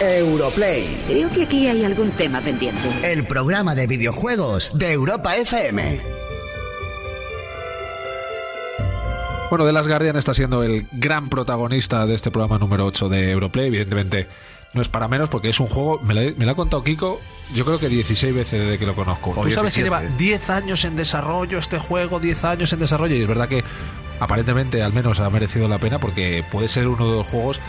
Europlay. Creo que aquí hay algún tema pendiente. El programa de videojuegos de Europa FM. Bueno, The Last Guardian está siendo el gran protagonista de este programa número 8 de Europlay. Evidentemente, no es para menos porque es un juego, me lo, me lo ha contado Kiko, yo creo que 16 veces desde que lo conozco. Tú sabes que 17. lleva 10 años en desarrollo este juego, 10 años en desarrollo y es verdad que aparentemente al menos ha merecido la pena porque puede ser uno de los juegos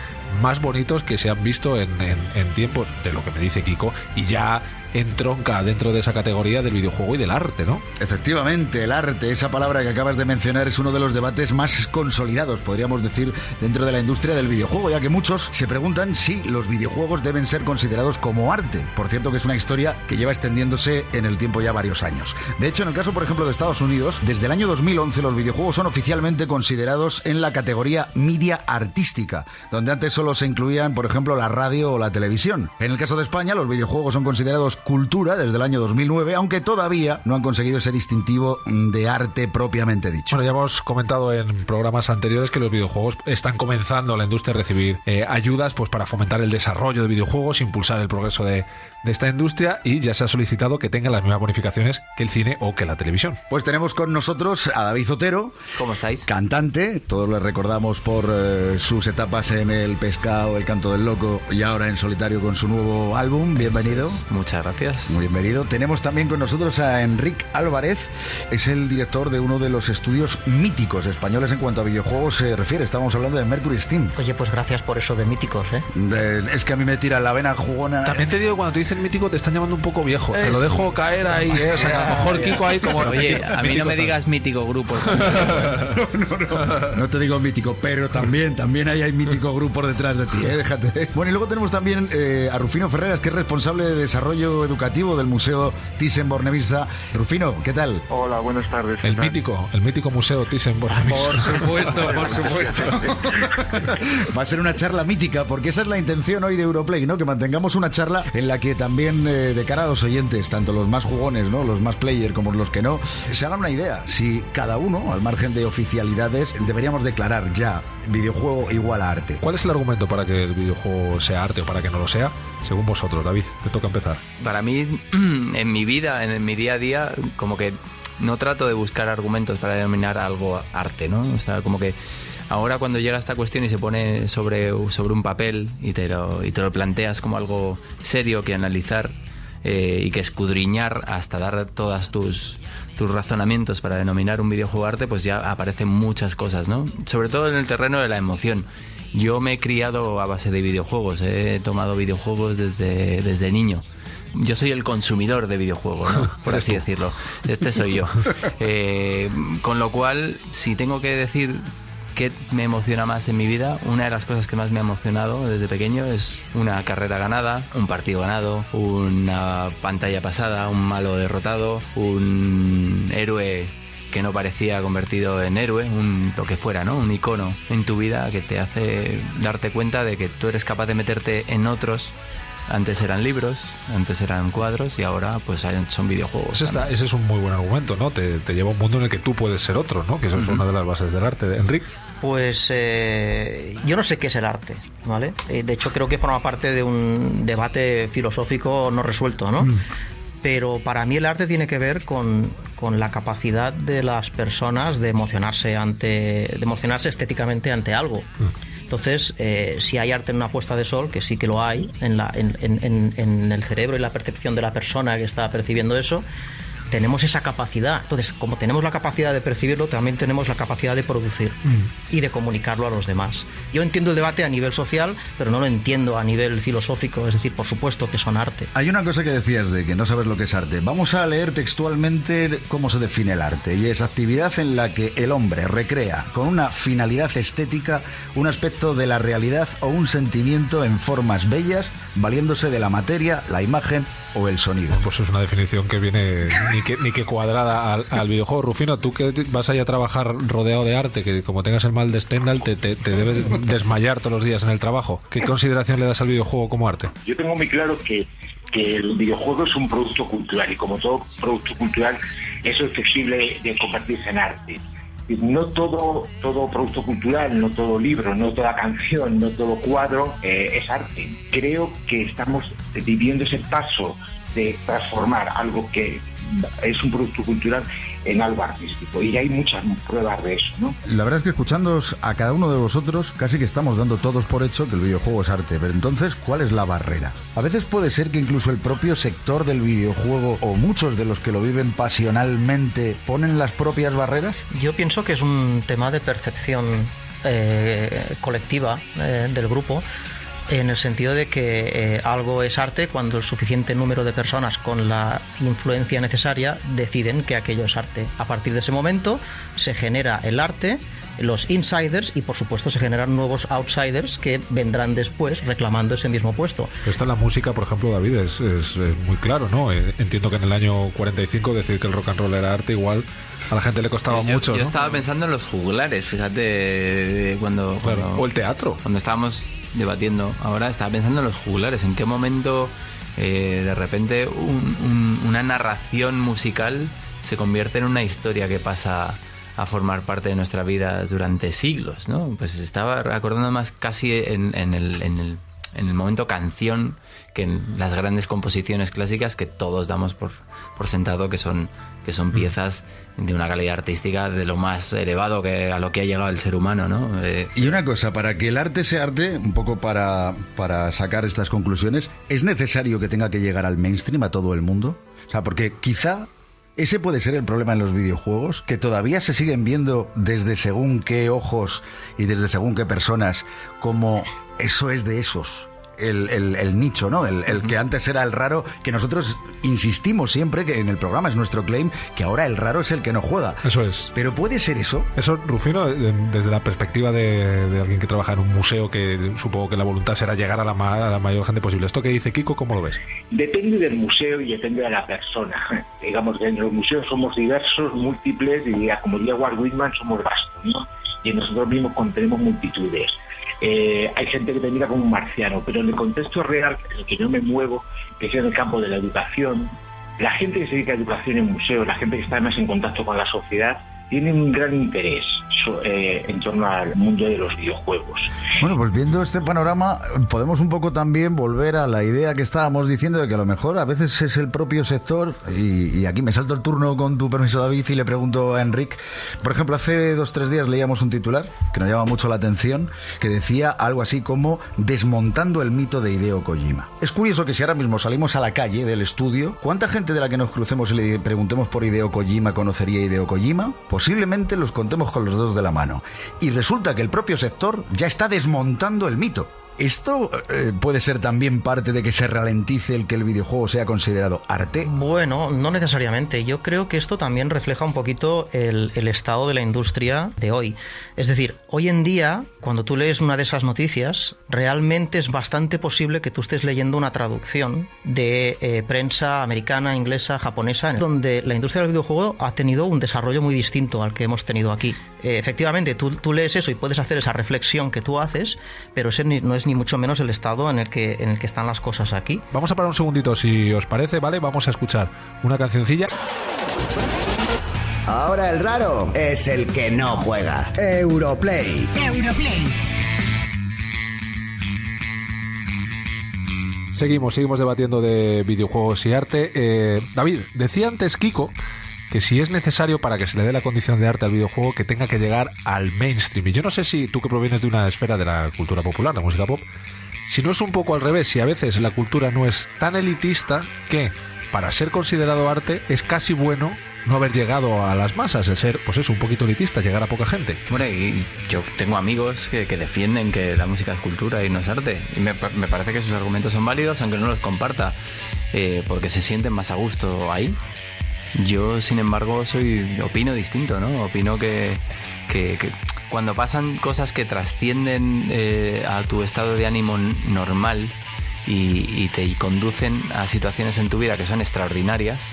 más bonitos que se han visto en, en, en tiempo, de lo que me dice Kiko, y ya entronca dentro de esa categoría del videojuego y del arte, ¿no? Efectivamente, el arte, esa palabra que acabas de mencionar, es uno de los debates más consolidados, podríamos decir, dentro de la industria del videojuego, ya que muchos se preguntan si los videojuegos deben ser considerados como arte. Por cierto, que es una historia que lleva extendiéndose en el tiempo ya varios años. De hecho, en el caso, por ejemplo, de Estados Unidos, desde el año 2011 los videojuegos son oficialmente considerados en la categoría media artística, donde antes solo se incluían, por ejemplo, la radio o la televisión. En el caso de España, los videojuegos son considerados cultura desde el año 2009, aunque todavía no han conseguido ese distintivo de arte propiamente dicho. Bueno, ya hemos comentado en programas anteriores que los videojuegos están comenzando la industria a recibir eh, ayudas pues para fomentar el desarrollo de videojuegos, impulsar el progreso de, de esta industria y ya se ha solicitado que tengan las mismas bonificaciones que el cine o que la televisión. Pues tenemos con nosotros a David Zotero, ¿Cómo estáis? cantante, todos le recordamos por eh, sus etapas en El Pescado, El Canto del Loco y ahora en solitario con su nuevo álbum. Bienvenido. Muchas gracias. Muy bienvenido. Tenemos también con nosotros a Enric Álvarez, es el director de uno de los estudios míticos españoles en cuanto a videojuegos se refiere. Estamos hablando de Mercury Steam. Oye, pues gracias por eso de míticos, ¿eh? De- es que a mí me tira la vena jugona. También te digo cuando te mítico te están llamando un poco viejo. Te lo dejo caer ahí, ¿eh? O sea, que a lo mejor Kiko ahí como... Oye, a mí no me digas mítico grupo. No te digo mítico, pero también, también ahí hay mítico grupos detrás de ti, ¿eh? déjate. Bueno, y luego tenemos también eh, a Rufino Ferreras, que es responsable de desarrollo educativo del Museo Thyssen-Bornemisza. Rufino, ¿qué tal? Hola, buenas tardes. El mítico, el mítico museo Thyssen-Bornemisza. Por supuesto, por supuesto. Va a ser una charla mítica, porque esa es la intención hoy de Europlay, ¿no? Que mantengamos una charla en la que también, eh, de cara a los oyentes, tanto los más jugones, ¿no? Los más player como los que no, se hagan una idea. Si cada uno, al margen de oficialidades, deberíamos declarar ya videojuego igual a arte. ¿Cuál es el argumento para que el videojuego sea arte o para que no lo sea? Según vosotros, David, te toca empezar. Para mí, en mi vida, en mi día a día, como que no trato de buscar argumentos para denominar algo arte, ¿no? O sea, como que ahora cuando llega esta cuestión y se pone sobre, sobre un papel y te, lo, y te lo planteas como algo serio que analizar eh, y que escudriñar hasta dar todas tus, tus razonamientos para denominar un videojuego arte, pues ya aparecen muchas cosas, ¿no? Sobre todo en el terreno de la emoción. Yo me he criado a base de videojuegos, he tomado videojuegos desde, desde niño. Yo soy el consumidor de videojuegos, ¿no? por así decirlo. Este soy yo. Eh, con lo cual, si tengo que decir qué me emociona más en mi vida, una de las cosas que más me ha emocionado desde pequeño es una carrera ganada, un partido ganado, una pantalla pasada, un malo derrotado, un héroe que no parecía convertido en héroe, un, lo que fuera, ¿no? Un icono en tu vida que te hace darte cuenta de que tú eres capaz de meterte en otros. Antes eran libros, antes eran cuadros y ahora pues son videojuegos. Ese, está- ese es un muy buen argumento, ¿no? Te, te lleva a un mundo en el que tú puedes ser otro, ¿no? Que eso es una de las bases del arte. Enrique. Pues eh, yo no sé qué es el arte, ¿vale? Eh, de hecho, creo que forma parte de un debate filosófico no resuelto, ¿no? Pero para mí el arte tiene que ver con, con la capacidad de las personas de emocionarse ante, de emocionarse estéticamente ante algo. Entonces, eh, si hay arte en una puesta de sol, que sí que lo hay, en, la, en, en- en- en el cerebro y la percepción de la persona que está percibiendo eso, tenemos esa capacidad. Entonces, como tenemos la capacidad de percibirlo, también tenemos la capacidad de producir y de comunicarlo a los demás. Yo entiendo el debate a nivel social, pero no lo entiendo a nivel filosófico, es decir, por supuesto que son arte. Hay una cosa que decías de que no sabes lo que es arte. Vamos a leer textualmente cómo se define el arte. Y es actividad en la que el hombre recrea con una finalidad estética un aspecto de la realidad o un sentimiento en formas bellas, valiéndose de la materia, la imagen o el sonido. Pues es una definición que viene ni que cuadrada al, videojuego. Rufino, tú que vas ahí a trabajar rodeado de arte, que como tengas el mal de Stendhal, te, te, debes desmayar todos los días en el trabajo. ¿Qué consideración le das al videojuego como arte? Yo tengo muy claro que, que el videojuego es un producto cultural y como todo producto cultural es susceptible de convertirse en arte. no todo, todo producto cultural, no todo libro, no toda canción, no todo cuadro eh, es arte. Creo que estamos viviendo ese paso de transformar algo que es un producto cultural en algo artístico. Y hay muchas pruebas de eso, ¿no? La verdad es que escuchándoos a cada uno de vosotros, casi que estamos dando todos por hecho que el videojuego es arte. Pero entonces, ¿cuál es la barrera? A veces puede ser que incluso el propio sector del videojuego o muchos de los que lo viven pasionalmente ponen las propias barreras. Yo pienso que es un tema de percepción eh, colectiva eh, del grupo en el sentido de que eh, algo es arte cuando el suficiente número de personas con la influencia necesaria deciden que aquello es arte. A partir de ese momento se genera el arte, los insiders y por supuesto se generan nuevos outsiders que vendrán después reclamando ese mismo puesto. Esta la música, por ejemplo, David, es, es, muy claro, ¿no? Eh, entiendo que en el año 45 decir que el rock and roll era arte igual a la gente le costaba mucho. Yo estaba pensando en los jugulares, fíjate, cuando, O el teatro. Cuando estábamos debatiendo ahora, estaba pensando en los jugulares, en qué momento eh, de repente una narración musical se convierte en una historia que pasa a formar parte de nuestra vida durante siglos, ¿no? Pues estaba acordando más casi en, el, en, el, en el momento canción que en las grandes composiciones clásicas que todos damos por, por sentado que son, que son mm. piezas de una calidad artística de lo más elevado que a lo que ha llegado el ser humano, ¿no? Eh, y una cosa, para que el arte sea arte, un poco para, para sacar estas conclusiones, ¿es necesario que tenga que llegar al mainstream, a todo el mundo? O sea, porque quizá ese puede ser el problema en los videojuegos, que todavía se siguen viendo desde según qué ojos y desde según qué personas como eso es de esos el, nicho, ¿no? El, que antes era el raro, que nosotros insistimos siempre que en el programa es nuestro claim, que ahora el raro es el que no juega. Eso es. Pero puede ser eso. Eso, Rufino, desde la perspectiva de, alguien que trabaja en un museo, que supongo que la voluntad será llegar a la, a la mayor gente posible. ¿Esto que dice Kiko, cómo lo ves? Depende del museo y depende de la persona. Digamos que en los museos somos diversos, múltiples, y como diría Walt Whitman, somos vastos, ¿no? Y nosotros mismos contenemos multitudes. Eh, hay gente que te mira como un marciano, pero en el contexto real en el que yo me muevo, que es en el campo de la educación, la gente que se dedica a educación en museos, la gente que está más en contacto con la sociedad, tiene un gran interés eh, en torno al mundo de los videojuegos. Bueno, pues viendo este panorama, podemos un poco también volver a la idea que estábamos diciendo de que a lo mejor a veces es el propio sector, y, aquí me salto el turno con tu permiso, David, y le pregunto a Enric. Por ejemplo, hace dos tres días leíamos un titular que nos llama mucho la atención, que decía algo así como desmontando el mito de Hideo Kojima. Es curioso que si ahora mismo salimos a la calle del estudio, ¿cuánta gente de la que nos crucemos y le preguntemos por Hideo Kojima conocería Hideo Kojima? Posiblemente los contemos con los dedos de la mano. Y resulta que el propio sector ya está desmontando el mito. ¿Esto eh, puede ser también parte de que se ralentice el que el videojuego sea considerado arte? Bueno, no necesariamente. Yo creo que esto también refleja un poquito el, estado de la industria de hoy. Es decir, hoy en día, cuando tú lees una de esas noticias, realmente es bastante posible que tú estés leyendo una traducción de eh, prensa americana, inglesa, japonesa, donde la industria del videojuego ha tenido un desarrollo muy distinto al que hemos tenido aquí. Eh, efectivamente, tú, tú lees eso y puedes hacer esa reflexión que tú haces, pero ese no es ni mucho menos el estado en el que, en el que están las cosas aquí. Vamos a parar un segundito, si os parece, ¿vale? Vamos a escuchar una cancioncilla. Ahora el raro es el que no juega. Europlay. Europlay. Seguimos, seguimos debatiendo de videojuegos y arte. Eh, David, decía antes Kiko que si es necesario para que se le dé la condición de arte al videojuego que tenga que llegar al mainstream. Y yo no sé si tú que provienes de una esfera de la cultura popular, la música pop, si no es un poco al revés, si a veces la cultura no es tan elitista que para ser considerado arte es casi bueno no haber llegado a las masas, el ser, pues eso, un poquito elitista, llegar a poca gente. Bueno, y yo tengo amigos que, defienden que la música es cultura y no es arte. Y me, parece que sus argumentos son válidos, aunque no los comparta, eh, porque se sienten más a gusto ahí. Yo, sin embargo, soy opino distinto, ¿no? Opino que, cuando pasan cosas que trascienden eh, a tu estado de ánimo normal y, te conducen a situaciones en tu vida que son extraordinarias,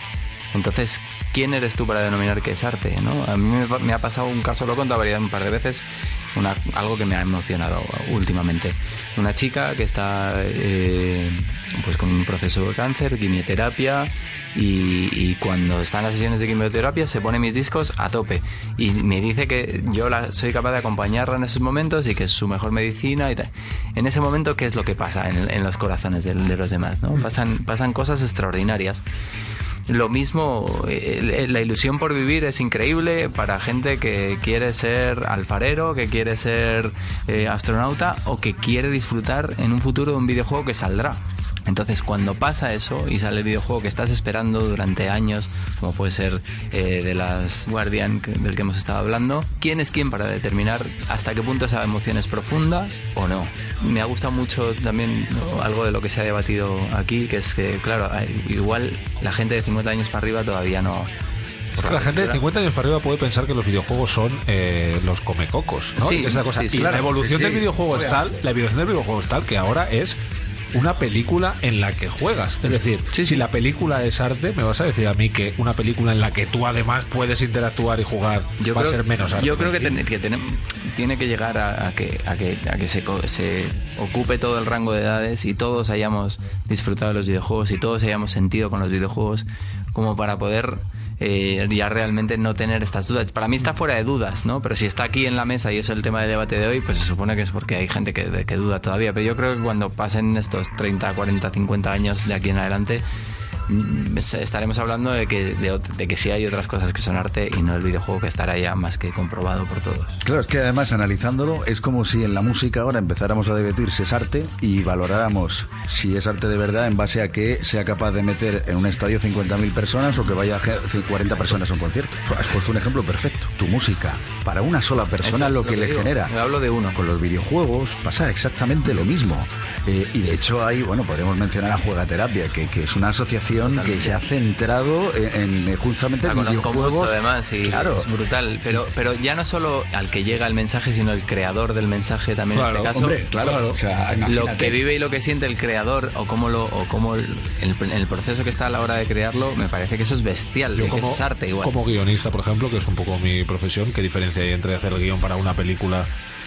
Entonces, ¿quién eres tú para denominar que es arte? ¿no? A mí me, ha pasado un caso, lo he contado un par de veces, una, algo que me ha emocionado últimamente. Una chica que está eh, pues con un proceso de cáncer, quimioterapia, y, y cuando está en las sesiones de quimioterapia se pone mis discos a tope y me dice que yo la, soy capaz de acompañarla en esos momentos y que es su mejor medicina y. En ese momento, ¿qué es lo que pasa en, en los corazones de, de los demás? ¿no? Pasan, pasan cosas extraordinarias. Lo mismo, eh, la ilusión por vivir es increíble para gente que quiere ser alfarero, que quiere ser eh, astronauta o que quiere disfrutar en un futuro de un videojuego que saldrá. Entonces, cuando pasa eso y sale el videojuego que estás esperando durante años, como puede ser eh, de las Guardian del que hemos estado hablando, ¿quién es quién para determinar hasta qué punto esa emoción es profunda o no? Me ha gustado mucho también ¿no? algo de lo que se ha debatido aquí, que es que, claro, igual la gente de 50 años para arriba todavía no. La gente de cultura- 50 años para arriba puede pensar que los videojuegos son eh, los comecocos, ¿no? Sí, Esa cosa. sí, sí. y la evolución del videojuego es tal, la evolución del videojuego es tal que ahora es una película en la que juegas. Es decir, Sí, si la película es arte, me vas a decir a mí que una película en la que tú además puedes interactuar y jugar va a ser menos arte. Yo creo que, ten- que tiene que llegar a, a que, a que, a que se, se ocupe todo el rango de edades y todos hayamos disfrutado de los videojuegos y todos hayamos sentido con los videojuegos como para poder eh, ya realmente no tener estas dudas. Para mí está fuera de dudas, ¿no? Pero si está aquí en la mesa y es el tema del debate de hoy, pues se supone que es porque hay gente que, duda todavía. Pero yo creo que cuando pasen estos 30, 40, 50 años de aquí en adelante, estaremos hablando de que, de, de que sí hay otras cosas que son arte y no el videojuego que estará ya más que comprobado por todos. Claro, es que además analizándolo es como si en la música ahora empezáramos a debatir si es arte y valoráramos si es arte de verdad en base a que sea capaz de meter en un estadio 50.000 personas o que vaya a ge- 40 personas a un concierto. Has puesto un ejemplo perfecto. Tu música, para una sola persona Eso lo es que, le digo. genera. Yo hablo de uno. Con los videojuegos pasa exactamente lo mismo. Eh, y de hecho hay, bueno, podríamos mencionar a Juegaterapia, que, que es una asociación que se ha centrado en, en, justamente en videojuegos. mucho además y claro. es brutal. Pero, pero ya no solo al que llega el mensaje, sino el creador del mensaje también Claro, en este caso. Hombre, claro, o sea, lo que vive y lo que siente el creador o cómo lo o cómo el, el- el proceso que está a la hora de crearlo me parece que eso es bestial Yo y que eso es arte igual como guionista, por ejemplo, que es un poco mi profesión, ¿qué diferencia hay entre hacer el guion para una película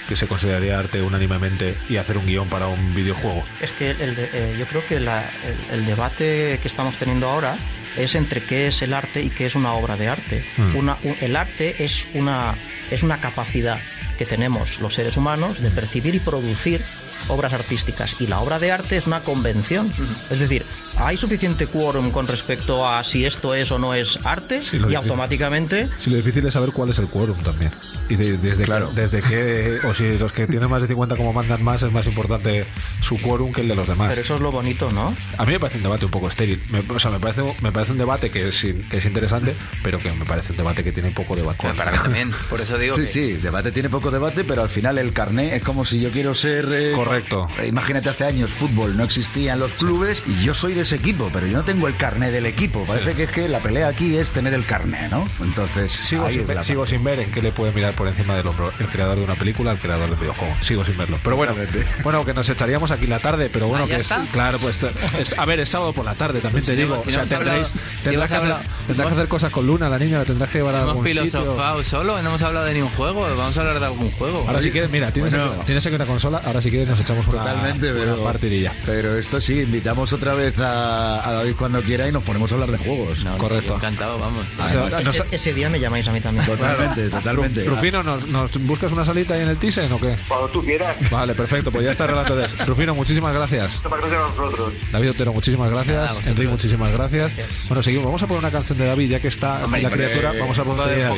que se consideraría arte unánimemente y hacer un guion para un videojuego? Es que el de- eh, yo creo que la- el, el debate que estamos teniendo ahora es entre qué es el arte y qué es una obra de arte. Mm. Una- un- el arte es una, es una capacidad que tenemos los seres humanos de percibir y producir obras artísticas y la obra de arte es una convención. Es decir, hay suficiente quórum con respecto a si esto es o no es arte Sí, y difícil. automáticamente Sí, lo difícil es saber cuál es el quórum también. Y de- desde, Claro. que, desde que, o si los que tienen más de 50 como mandan más, es más importante su quórum que el de los demás. Pero eso es lo bonito, ¿no? A mí me parece un debate un poco estéril. Me- o sea, me parece, me parece un debate que es, que es interesante, pero que me parece un debate que tiene poco debate. Pues para mí también por eso digo Sí, que sí, debate tiene poco debate, pero al final el carné es como si yo quiero ser... eh, Correcto. Eh, imagínate, hace años fútbol no existía en los clubes y yo soy de ese equipo, pero yo no tengo el carné del equipo. Parece que es que la pelea aquí es tener el carné, ¿no? Entonces, Sigo, sin ver, la sigo sin ver en qué le puede mirar por encima del hombro el creador de una película al creador del videojuego. Sigo sin verlo. Pero bueno, bueno, que nos echaríamos aquí la tarde, pero bueno, Ah, ¿ya que es, claro, pues es- a ver, es sábado por la tarde, también Pues te digo. si o sea, tendréis, hablado- tendrás, que hablado- tendrás que hacer cosas con Luna, la niña, la tendrás que llevar a algún sitio. filosofado solo no hemos hablado de ningún juego vamos a hablar de algún juego Ahora si quieres, mira, tienes, Bueno. aquí, tienes aquí una consola, ahora si quieres nos echamos una, Totalmente, una pero, partidilla. pero esto sí, invitamos otra vez a, a David cuando quiera y nos ponemos a hablar de juegos. No, Correcto. encantado vamos nos- Ese, ese día me llamáis a mí también. Totalmente, totalmente. Rufino, ¿nos, nos buscas una salita ahí en el Thyssen o qué? Cuando tú quieras. Vale, perfecto, pues ya está el relato de Rufino, muchísimas gracias. Gracias a vosotros. David Otero, muchísimas gracias. Enrique, muchísimas gracias. Bueno, seguimos. Vamos a poner una canción de David, ya que está Hombre, la criatura. Vamos a poner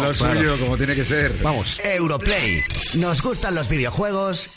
lo suyo, como tiene que ser. Vamos. Europlay. Nos gustan los videojuegos